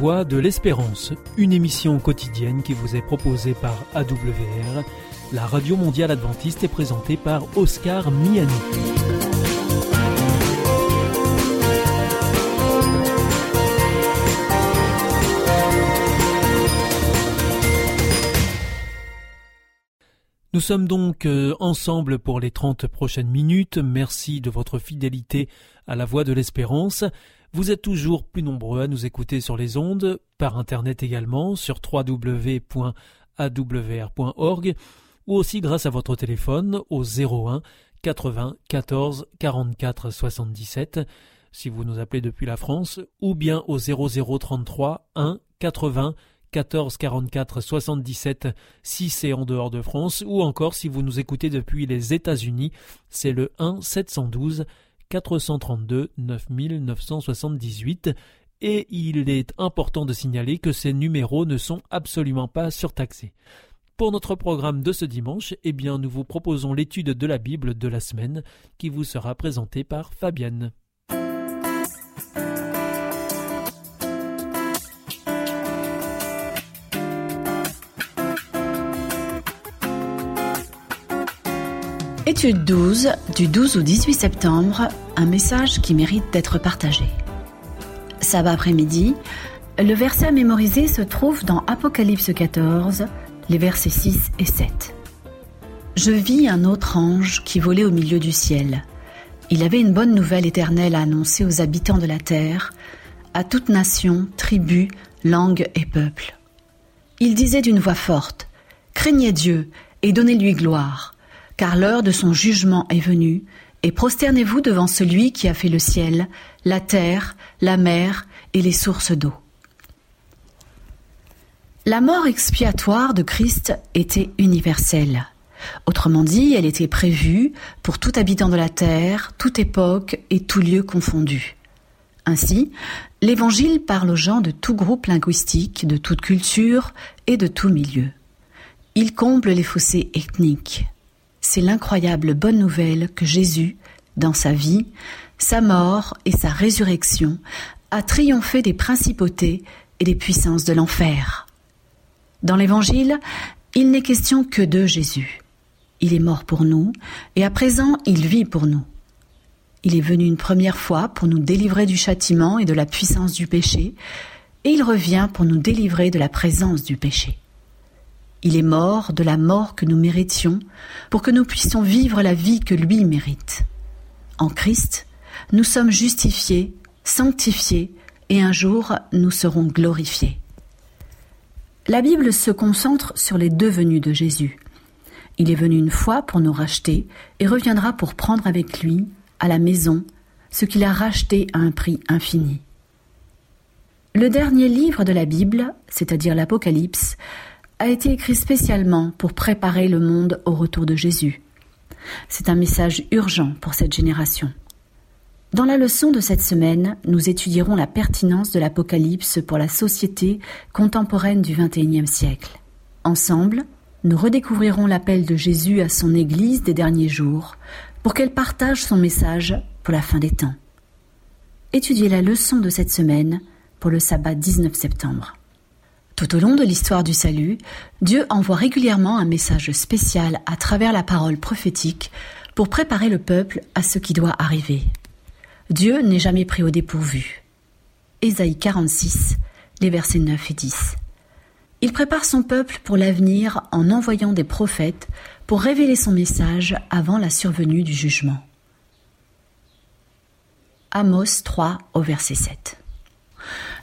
Voix de l'Espérance, une émission quotidienne qui vous est proposée par AWR, la radio mondiale adventiste est présentée par Oscar Miani. Nous sommes donc euh, ensemble pour les 30 prochaines minutes. Merci de votre fidélité à la voix de l'espérance. Vous êtes toujours plus nombreux à nous écouter sur les ondes, par internet également, sur www.awr.org, ou aussi grâce à votre téléphone au 01 80 14 44 77 si vous nous appelez depuis la France, ou bien au 0033 1 80 14 44 77 si c'est en dehors de France ou encore si vous nous écoutez depuis les États-Unis, c'est le 1 712 432 9978 et il est important de signaler que ces numéros ne sont absolument pas surtaxés. Pour notre programme de ce dimanche, eh bien nous vous proposons l'étude de la Bible de la semaine qui vous sera présentée par Fabienne. Étude 12, du 12 au 18 septembre, un message qui mérite d'être partagé. Sabbat après-midi, le verset à mémoriser se trouve dans Apocalypse 14, les versets 6 et 7. Je vis un autre ange qui volait au milieu du ciel. Il avait une bonne nouvelle éternelle à annoncer aux habitants de la terre, à toute nation, tribu, langue et peuple. Il disait d'une voix forte, Craignez Dieu et donnez-lui gloire car l'heure de son jugement est venue, et prosternez-vous devant celui qui a fait le ciel, la terre, la mer et les sources d'eau. La mort expiatoire de Christ était universelle. Autrement dit, elle était prévue pour tout habitant de la terre, toute époque et tout lieu confondu. Ainsi, l'Évangile parle aux gens de tout groupe linguistique, de toute culture et de tout milieu. Il comble les fossés ethniques, c'est l'incroyable bonne nouvelle que Jésus, dans sa vie, sa mort et sa résurrection, a triomphé des principautés et des puissances de l'enfer. Dans l'Évangile, il n'est question que de Jésus. Il est mort pour nous, et à présent il vit pour nous. Il est venu une première fois pour nous délivrer du châtiment et de la puissance du péché, et il revient pour nous délivrer de la présence du péché. Il est mort de la mort que nous méritions pour que nous puissions vivre la vie que lui mérite. En Christ, nous sommes justifiés, sanctifiés et un jour nous serons glorifiés. La Bible se concentre sur les deux de Jésus. Il est venu une fois pour nous racheter et reviendra pour prendre avec lui, à la maison, ce qu'il a racheté à un prix infini. Le dernier livre de la Bible, c'est-à-dire l'Apocalypse, a été écrit spécialement pour préparer le monde au retour de Jésus. C'est un message urgent pour cette génération. Dans la leçon de cette semaine, nous étudierons la pertinence de l'Apocalypse pour la société contemporaine du XXIe siècle. Ensemble, nous redécouvrirons l'appel de Jésus à son Église des derniers jours pour qu'elle partage son message pour la fin des temps. Étudiez la leçon de cette semaine pour le sabbat 19 septembre. Tout au long de l'histoire du salut, Dieu envoie régulièrement un message spécial à travers la parole prophétique pour préparer le peuple à ce qui doit arriver. Dieu n'est jamais pris au dépourvu. Ésaïe 46, les versets 9 et 10. Il prépare son peuple pour l'avenir en envoyant des prophètes pour révéler son message avant la survenue du jugement. Amos 3 au verset 7.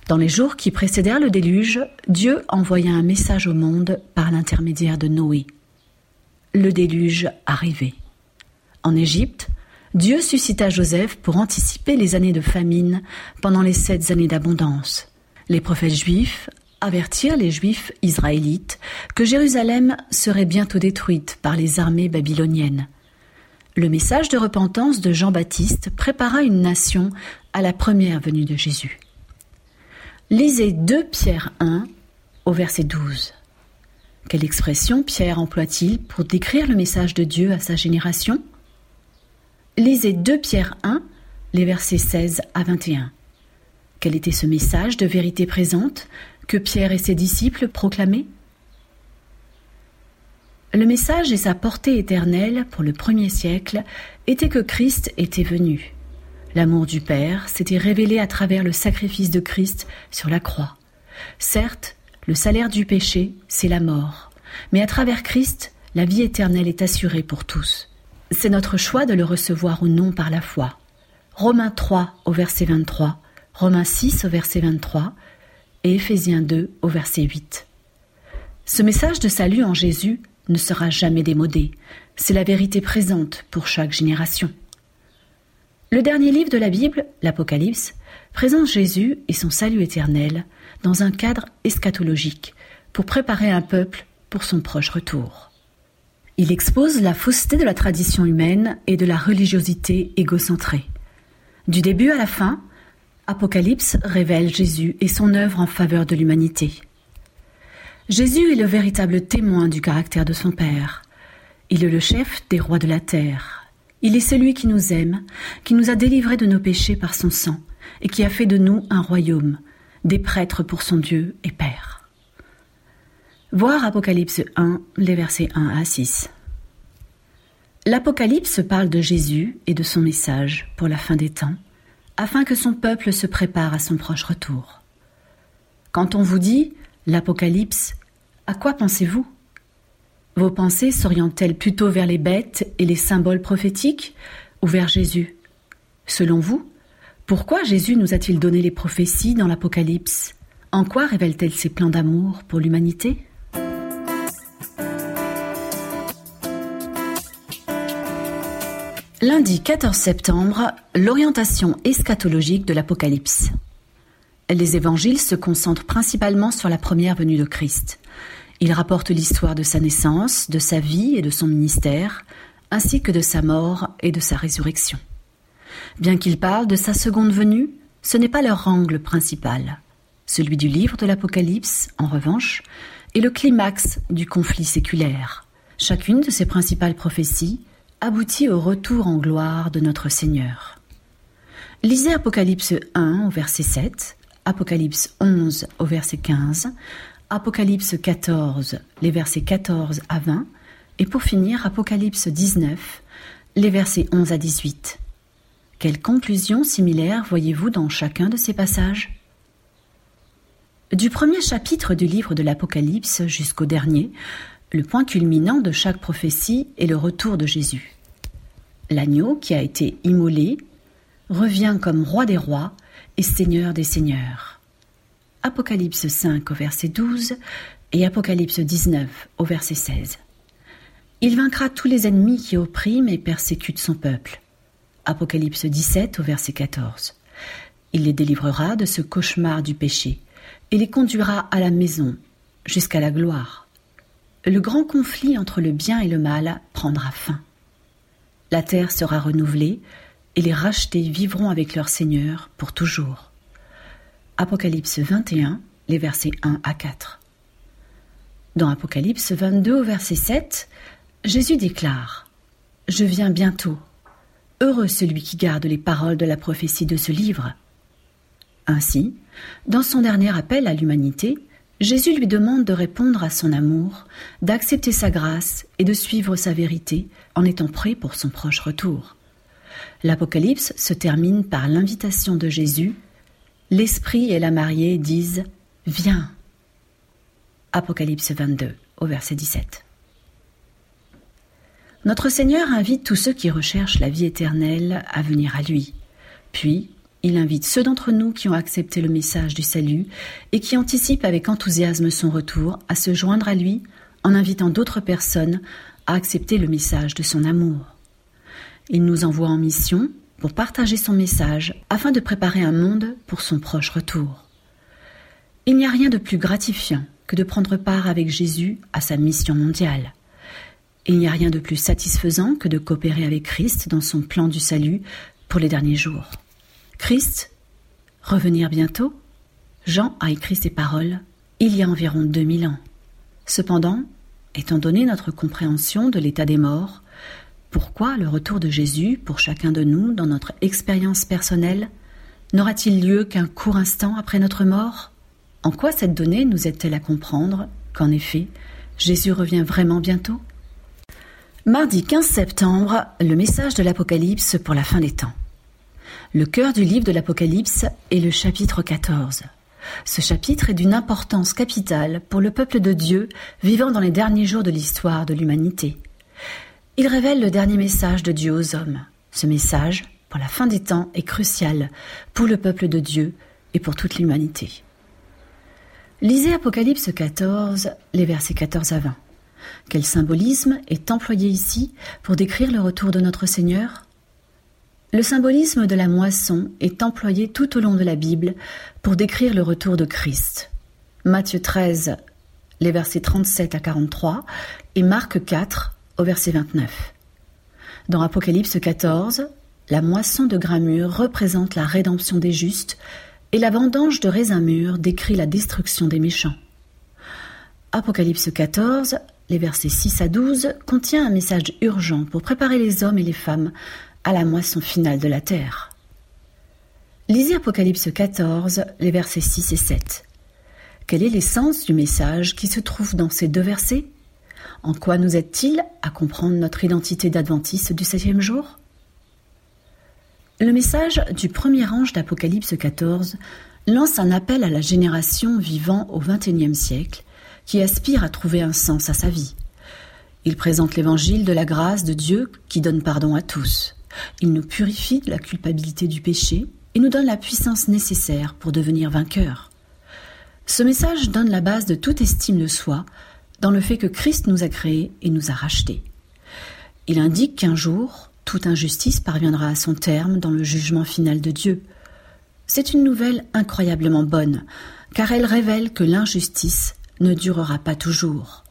Dans les jours qui précédèrent le déluge, Dieu envoya un message au monde par l'intermédiaire de Noé. Le déluge arrivait. En Égypte, Dieu suscita Joseph pour anticiper les années de famine pendant les sept années d'abondance. Les prophètes juifs avertirent les juifs israélites que Jérusalem serait bientôt détruite par les armées babyloniennes. Le message de repentance de Jean-Baptiste prépara une nation à la première venue de Jésus. Lisez 2 Pierre 1 au verset 12. Quelle expression Pierre emploie-t-il pour décrire le message de Dieu à sa génération? Lisez 2 Pierre 1, les versets 16 à 21. Quel était ce message de vérité présente que Pierre et ses disciples proclamaient? Le message et sa portée éternelle pour le premier siècle était que Christ était venu. L'amour du Père s'était révélé à travers le sacrifice de Christ sur la croix. Certes, le salaire du péché, c'est la mort, mais à travers Christ, la vie éternelle est assurée pour tous. C'est notre choix de le recevoir ou non par la foi. Romains 3 au verset 23, Romains 6 au verset 23 et Éphésiens 2 au verset 8. Ce message de salut en Jésus ne sera jamais démodé. C'est la vérité présente pour chaque génération. Le dernier livre de la Bible, l'Apocalypse, présente Jésus et son salut éternel dans un cadre eschatologique pour préparer un peuple pour son proche retour. Il expose la fausseté de la tradition humaine et de la religiosité égocentrée. Du début à la fin, Apocalypse révèle Jésus et son œuvre en faveur de l'humanité. Jésus est le véritable témoin du caractère de son Père. Il est le chef des rois de la terre. Il est celui qui nous aime, qui nous a délivrés de nos péchés par son sang, et qui a fait de nous un royaume, des prêtres pour son Dieu et Père. Voir Apocalypse 1, les versets 1 à 6. L'Apocalypse parle de Jésus et de son message pour la fin des temps, afin que son peuple se prépare à son proche retour. Quand on vous dit l'Apocalypse, à quoi pensez-vous? Vos pensées s'orientent-elles plutôt vers les bêtes et les symboles prophétiques ou vers Jésus? Selon vous, pourquoi Jésus nous a-t-il donné les prophéties dans l'Apocalypse? En quoi révèle-t-elle ses plans d'amour pour l'humanité? Lundi 14 septembre, l'orientation eschatologique de l'Apocalypse. Les évangiles se concentrent principalement sur la première venue de Christ. Ils rapportent l'histoire de sa naissance, de sa vie et de son ministère, ainsi que de sa mort et de sa résurrection. Bien qu'ils parlent de sa seconde venue, ce n'est pas leur angle principal. Celui du livre de l'Apocalypse, en revanche, est le climax du conflit séculaire. Chacune de ces principales prophéties aboutit au retour en gloire de notre Seigneur. Lisez Apocalypse 1 au verset 7, Apocalypse 11 au verset 15, Apocalypse 14, les versets 14 à 20, et pour finir Apocalypse 19, les versets 11 à 18. Quelles conclusions similaires voyez-vous dans chacun de ces passages? Du premier chapitre du livre de l'Apocalypse jusqu'au dernier, le point culminant de chaque prophétie est le retour de Jésus. L'agneau qui a été immolé revient comme roi des rois et seigneur des seigneurs. Apocalypse 5 au verset 12 et Apocalypse 19 au verset 16. Il vaincra tous les ennemis qui oppriment et persécutent son peuple. Apocalypse 17 au verset 14. Il les délivrera de ce cauchemar du péché et les conduira à la maison jusqu'à la gloire le grand conflit entre le bien et le mal prendra fin. La terre sera renouvelée et les rachetés vivront avec leur Seigneur pour toujours. Apocalypse 21, les versets 1 à 4. Dans Apocalypse 22 au verset 7, Jésus déclare Je viens bientôt. Heureux celui qui garde les paroles de la prophétie de ce livre. Ainsi, dans son dernier appel à l'humanité, Jésus lui demande de répondre à son amour, d'accepter sa grâce et de suivre sa vérité en étant prêt pour son proche retour. L'Apocalypse se termine par l'invitation de Jésus. L'Esprit et la mariée disent Viens. Apocalypse 22 au verset 17. Notre Seigneur invite tous ceux qui recherchent la vie éternelle à venir à lui. Puis, il invite ceux d'entre nous qui ont accepté le message du salut et qui anticipent avec enthousiasme son retour à se joindre à lui en invitant d'autres personnes à accepter le message de son amour. Il nous envoie en mission pour partager son message afin de préparer un monde pour son proche retour. Il n'y a rien de plus gratifiant que de prendre part avec Jésus à sa mission mondiale. Il n'y a rien de plus satisfaisant que de coopérer avec Christ dans son plan du salut pour les derniers jours. Christ, revenir bientôt? Jean a écrit ces paroles il y a environ 2000 ans. Cependant, étant donné notre compréhension de l'état des morts, pourquoi le retour de Jésus pour chacun de nous dans notre expérience personnelle n'aura-t-il lieu qu'un court instant après notre mort? En quoi cette donnée nous aide-t-elle à comprendre qu'en effet, Jésus revient vraiment bientôt? Mardi 15 septembre, le message de l'Apocalypse pour la fin des temps. Le cœur du livre de l'Apocalypse est le chapitre 14. Ce chapitre est d'une importance capitale pour le peuple de Dieu vivant dans les derniers jours de l'histoire de l'humanité. Il révèle le dernier message de Dieu aux hommes. Ce message, pour la fin des temps, est crucial pour le peuple de Dieu et pour toute l'humanité. Lisez Apocalypse 14, les versets 14 à 20. Quel symbolisme est employé ici pour décrire le retour de notre Seigneur? Le symbolisme de la moisson est employé tout au long de la Bible pour décrire le retour de Christ. Matthieu 13, les versets 37 à 43, et Marc 4, au verset 29. Dans Apocalypse 14, la moisson de grains mûrs représente la rédemption des justes et la vendange de raisins mûrs décrit la destruction des méchants. Apocalypse 14, les versets 6 à 12, contient un message urgent pour préparer les hommes et les femmes à la moisson finale de la terre. Lisez Apocalypse 14, les versets 6 et 7. Quel est l'essence du message qui se trouve dans ces deux versets? En quoi nous aide-t-il à comprendre notre identité d'adventiste du septième jour? Le message du premier ange d'Apocalypse 14 lance un appel à la génération vivant au XXIe siècle qui aspire à trouver un sens à sa vie. Il présente l'évangile de la grâce de Dieu qui donne pardon à tous. Il nous purifie de la culpabilité du péché et nous donne la puissance nécessaire pour devenir vainqueurs. Ce message donne la base de toute estime de soi dans le fait que Christ nous a créés et nous a rachetés. Il indique qu'un jour, toute injustice parviendra à son terme dans le jugement final de Dieu. C'est une nouvelle incroyablement bonne, car elle révèle que l'injustice ne durera pas toujours.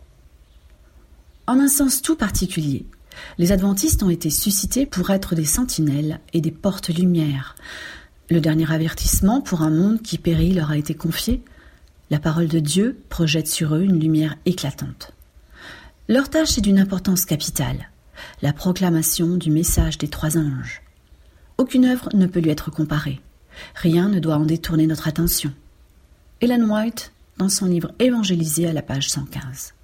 En un sens tout particulier, les adventistes ont été suscités pour être des sentinelles et des portes-lumières. Le dernier avertissement pour un monde qui périt leur a été confié, la parole de Dieu projette sur eux une lumière éclatante. Leur tâche est d'une importance capitale, la proclamation du message des trois anges. Aucune œuvre ne peut lui être comparée. Rien ne doit en détourner notre attention. Ellen White, dans son livre Évangélisé à la page 115.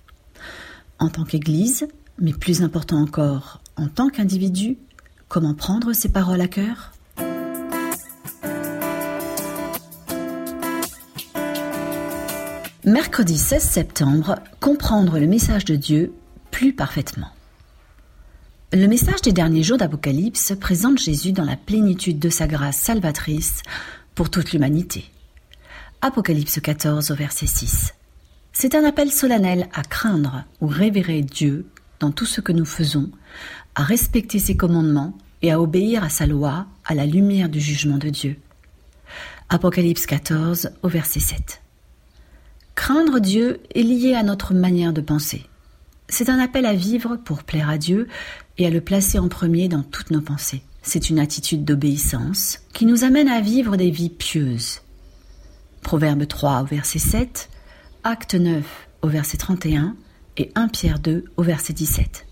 En tant qu'Église, mais plus important encore, en tant qu'individu, comment prendre ces paroles à cœur? Mercredi 16 septembre, comprendre le message de Dieu plus parfaitement. Le message des derniers jours d'Apocalypse présente Jésus dans la plénitude de sa grâce salvatrice pour toute l'humanité. Apocalypse 14 au verset 6. C'est un appel solennel à craindre ou révérer Dieu dans tout ce que nous faisons, à respecter ses commandements et à obéir à sa loi à la lumière du jugement de Dieu. Apocalypse 14 au verset 7. Craindre Dieu est lié à notre manière de penser. C'est un appel à vivre pour plaire à Dieu et à le placer en premier dans toutes nos pensées. C'est une attitude d'obéissance qui nous amène à vivre des vies pieuses. Proverbe 3 au verset 7, Acte 9 au verset 31 et 1 Pierre 2 au verset 17.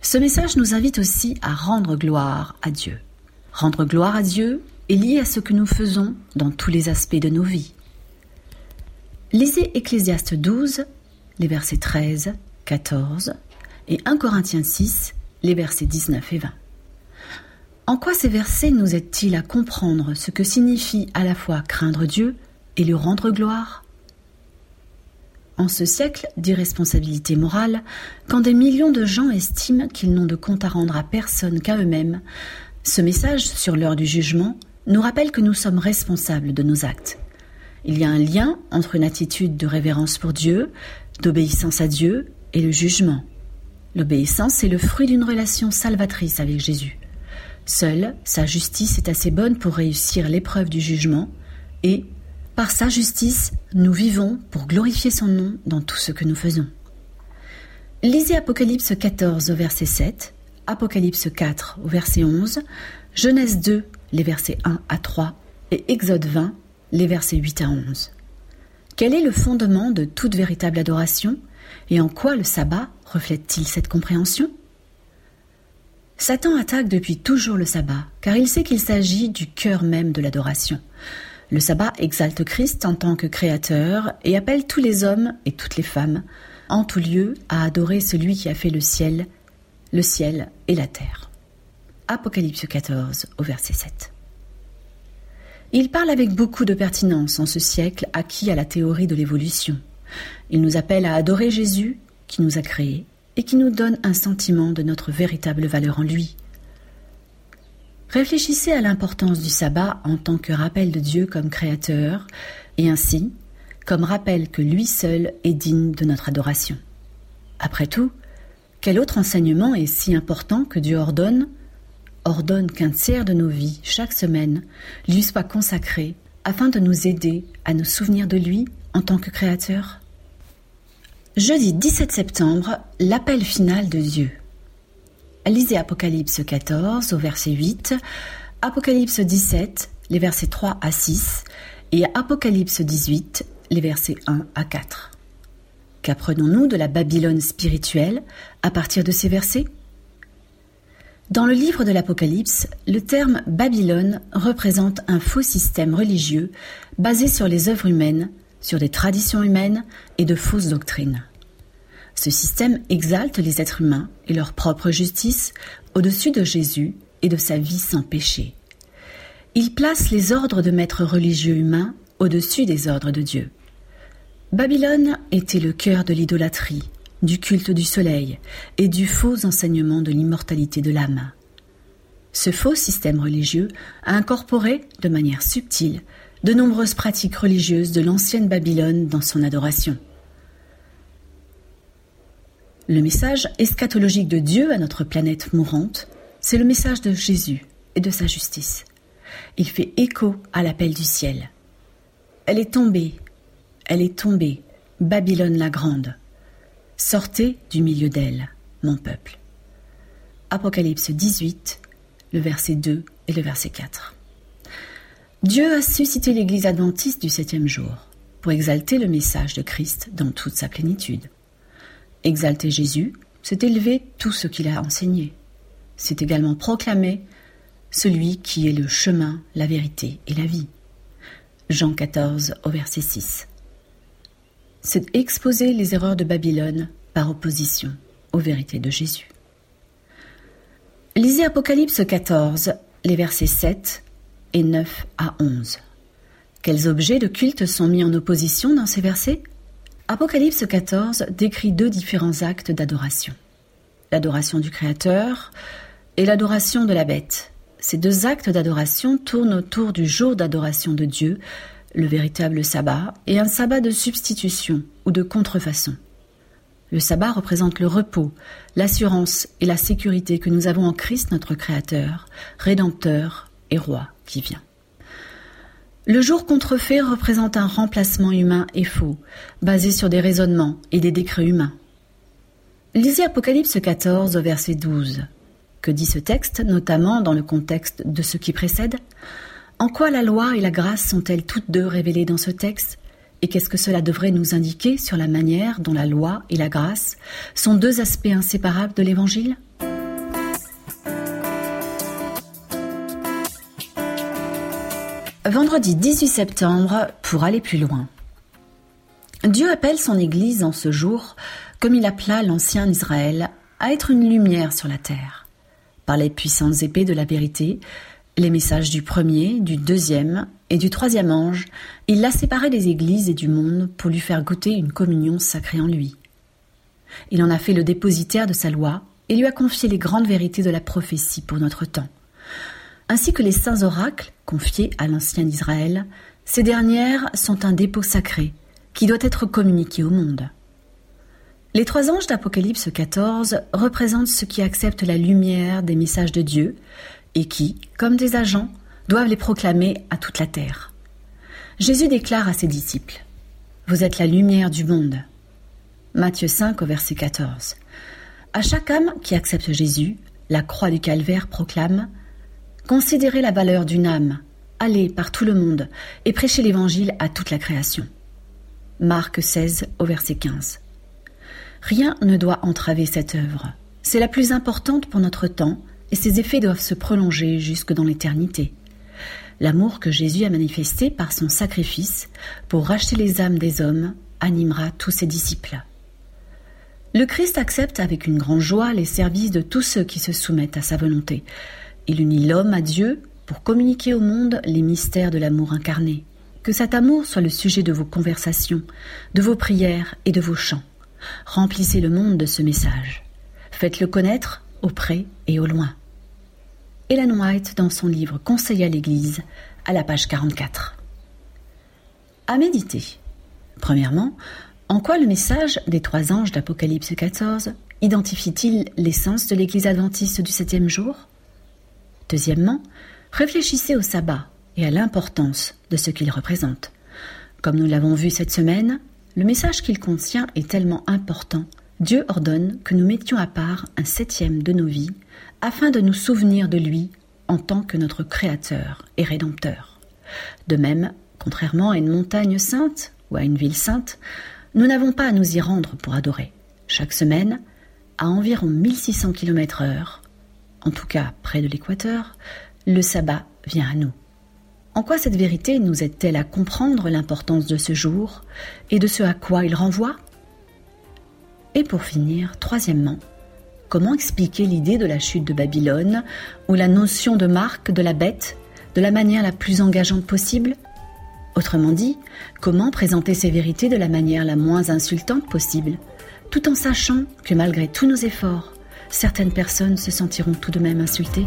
Ce message nous invite aussi à rendre gloire à Dieu. Rendre gloire à Dieu est lié à ce que nous faisons dans tous les aspects de nos vies. Lisez Ecclésiaste 12, les versets 13, 14 et 1 Corinthiens 6, les versets 19 et 20. En quoi ces versets nous aident-ils à comprendre ce que signifie à la fois craindre Dieu et lui rendre gloire? En ce siècle d'irresponsabilité morale, quand des millions de gens estiment qu'ils n'ont de compte à rendre à personne qu'à eux-mêmes, ce message sur l'heure du jugement nous rappelle que nous sommes responsables de nos actes il y a un lien entre une attitude de révérence pour Dieu, d'obéissance à Dieu et le jugement. L'obéissance est le fruit d'une relation salvatrice avec Jésus. Seule sa justice est assez bonne pour réussir l'épreuve du jugement et, par sa justice, nous vivons pour glorifier son nom dans tout ce que nous faisons. Lisez Apocalypse 14 au verset 7, Apocalypse 4 au verset 11, Genèse 2 les versets 1 à 3 et Exode 20 les versets 8 à 11. Quel est le fondement de toute véritable adoration et en quoi le sabbat reflète-t-il cette compréhension? Satan attaque depuis toujours le sabbat, car il sait qu'il s'agit du cœur même de l'adoration. Le sabbat exalte Christ en tant que créateur et appelle tous les hommes et toutes les femmes, en tout lieu, à adorer celui qui a fait le ciel, le ciel et la terre. Apocalypse 14 au verset 7. Il parle avec beaucoup de pertinence en ce siècle acquis à la théorie de l'évolution. Il nous appelle à adorer Jésus qui nous a créés et qui nous donne un sentiment de notre véritable valeur en lui. Réfléchissez à l'importance du sabbat en tant que rappel de Dieu comme créateur, et ainsi comme rappel que lui seul est digne de notre adoration. Après tout, quel autre enseignement est si important que Dieu ordonne ordonne qu'un tiers de nos vies, chaque semaine, lui soit consacré afin de nous aider à nous souvenir de lui en tant que créateur Jeudi 17 septembre, l'appel final de Dieu. Lisez Apocalypse 14 au verset 8, Apocalypse 17, les versets 3 à 6, et Apocalypse 18, les versets 1 à 4. Qu'apprenons-nous de la Babylone spirituelle à partir de ces versets? Dans le livre de l'Apocalypse, le terme Babylone représente un faux système religieux basé sur les œuvres humaines sur des traditions humaines et de fausses doctrines. Ce système exalte les êtres humains et leur propre justice au-dessus de Jésus et de sa vie sans péché. Il place les ordres de maîtres religieux humains au-dessus des ordres de Dieu. Babylone était le cœur de l'idolâtrie, du culte du soleil et du faux enseignement de l'immortalité de l'âme. Ce faux système religieux a incorporé, de manière subtile, de nombreuses pratiques religieuses de l'ancienne Babylone dans son adoration. Le message eschatologique de Dieu à notre planète mourante, c'est le message de Jésus et de sa justice. Il fait écho à l'appel du ciel. Elle est tombée, elle est tombée, Babylone la grande. Sortez du milieu d'elle, mon peuple. Apocalypse 18, le verset 2 et le verset 4. Dieu a suscité l'Église adventiste du septième jour pour exalter le message de Christ dans toute sa plénitude. Exalter Jésus, c'est élever tout ce qu'il a enseigné. C'est également proclamer celui qui est le chemin, la vérité et la vie. Jean 14 au verset 6. C'est exposer les erreurs de Babylone par opposition aux vérités de Jésus. Lisez Apocalypse 14, les versets 7 et 9 à 11. Quels objets de culte sont mis en opposition dans ces versets? Apocalypse 14 décrit deux différents actes d'adoration. L'adoration du Créateur et l'adoration de la bête. Ces deux actes d'adoration tournent autour du jour d'adoration de Dieu, le véritable sabbat, et un sabbat de substitution ou de contrefaçon. Le sabbat représente le repos, l'assurance et la sécurité que nous avons en Christ notre Créateur, Rédempteur et Roi qui vient. Le jour contrefait représente un remplacement humain et faux, basé sur des raisonnements et des décrets humains. Lisez Apocalypse 14 au verset 12. Que dit ce texte, notamment dans le contexte de ce qui précède? En quoi la loi et la grâce sont-elles toutes deux révélées dans ce texte Et qu'est-ce que cela devrait nous indiquer sur la manière dont la loi et la grâce sont deux aspects inséparables de l'Évangile Vendredi 18 septembre, pour aller plus loin. Dieu appelle son Église en ce jour, comme il appela l'ancien Israël, à être une lumière sur la terre. Par les puissantes épées de la vérité, les messages du premier, du deuxième et du troisième ange, il l'a séparé des églises et du monde pour lui faire goûter une communion sacrée en lui. Il en a fait le dépositaire de sa loi et lui a confié les grandes vérités de la prophétie pour notre temps ainsi que les saints oracles confiés à l'ancien Israël, ces dernières sont un dépôt sacré qui doit être communiqué au monde. Les trois anges d'Apocalypse 14 représentent ceux qui acceptent la lumière des messages de Dieu et qui, comme des agents, doivent les proclamer à toute la terre. Jésus déclare à ses disciples Vous êtes la lumière du monde. Matthieu 5 au verset 14. À chaque âme qui accepte Jésus, la croix du calvaire proclame Considérez la valeur d'une âme, allez par tout le monde et prêchez l'Évangile à toute la création. Marc 16 au verset 15. Rien ne doit entraver cette œuvre. C'est la plus importante pour notre temps et ses effets doivent se prolonger jusque dans l'éternité. L'amour que Jésus a manifesté par son sacrifice pour racheter les âmes des hommes animera tous ses disciples. Le Christ accepte avec une grande joie les services de tous ceux qui se soumettent à sa volonté. Il unit l'homme à Dieu pour communiquer au monde les mystères de l'amour incarné. Que cet amour soit le sujet de vos conversations, de vos prières et de vos chants. Remplissez le monde de ce message. Faites-le connaître auprès et au loin. Ellen White dans son livre Conseil à l'Église, à la page 44. À méditer. Premièrement, en quoi le message des trois anges d'Apocalypse 14 identifie-t-il l'essence de l'Église adventiste du septième jour? Deuxièmement, réfléchissez au sabbat et à l'importance de ce qu'il représente. Comme nous l'avons vu cette semaine, le message qu'il contient est tellement important, Dieu ordonne que nous mettions à part un septième de nos vies afin de nous souvenir de lui en tant que notre Créateur et Rédempteur. De même, contrairement à une montagne sainte ou à une ville sainte, nous n'avons pas à nous y rendre pour adorer. Chaque semaine, à environ 1600 km heure, en tout cas près de l'équateur, le sabbat vient à nous. En quoi cette vérité nous aide-t-elle à comprendre l'importance de ce jour et de ce à quoi il renvoie? Et pour finir, troisièmement, comment expliquer l'idée de la chute de Babylone ou la notion de marque de la bête de la manière la plus engageante possible? Autrement dit, comment présenter ces vérités de la manière la moins insultante possible, tout en sachant que malgré tous nos efforts, certaines personnes se sentiront tout de même insultées?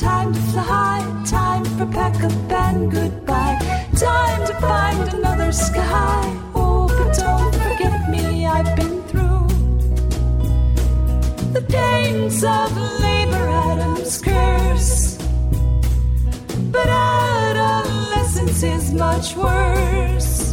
Time to fly time for pack up and goodbye. Time to find another sky. Oh, but don't forget me, I've been through the pains of labor Adam's curse. But adolescence is much worse.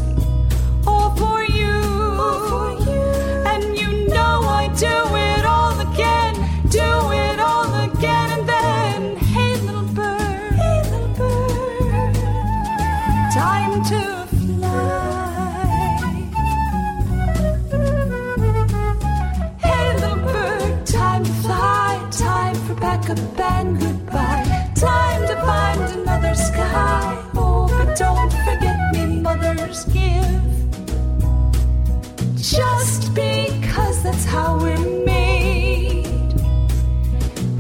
Just because that's how we're made.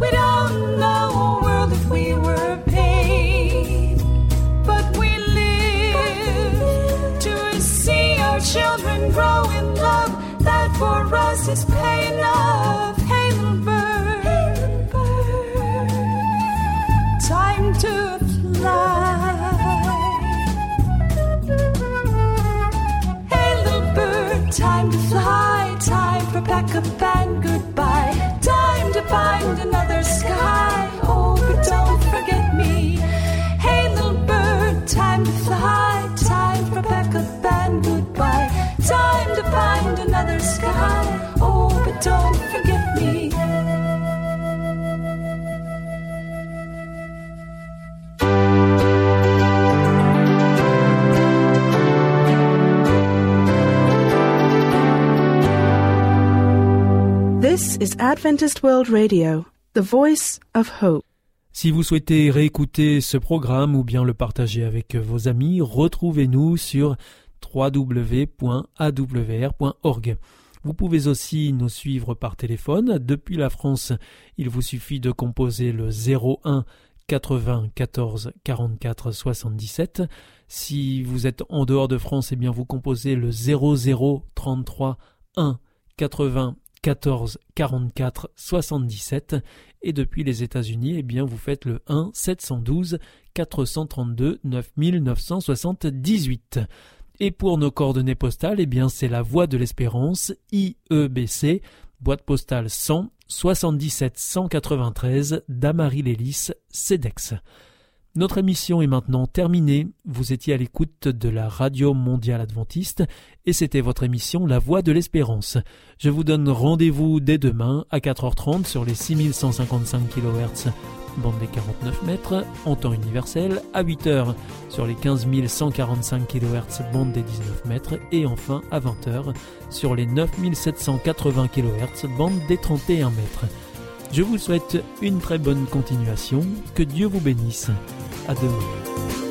We don't know a world if we were paid. But we live to see our children grow in love. That for us is pay enough. Pack up and goodbye. Time to find another sky. Oh, but don't forget me. Hey, little bird, time to fly. Time for pack up and goodbye. Time to find another sky. Oh, but don't This is Adventist World Radio, the voice of hope. Si vous souhaitez réécouter ce programme ou bien le partager avec vos amis, retrouvez-nous sur www.awr.org. Vous pouvez aussi nous suivre par téléphone. Depuis la France, il vous suffit de composer le 01 80 14 44 77. Si vous êtes en dehors de France, eh bien vous composez le 00 33 1 80 14 44 77 et depuis les États-Unis, eh bien vous faites le 1 712 432 9978. Et pour nos coordonnées postales, eh bien c'est la Voie de l'Espérance IEBC, boîte postale 100 77 193 Damary-Lélis, CEDEX. Notre émission est maintenant terminée. Vous étiez à l'écoute de la Radio Mondiale Adventiste et c'était votre émission La Voix de l'Espérance. Je vous donne rendez-vous dès demain à 4h30 sur les 6155 kHz bande des 49 mètres en temps universel, à 8h sur les 15 145 kHz bande des 19 mètres et enfin à 20h sur les 9780 kHz bande des 31 mètres. Je vous souhaite une très bonne continuation, que Dieu vous bénisse. À demain.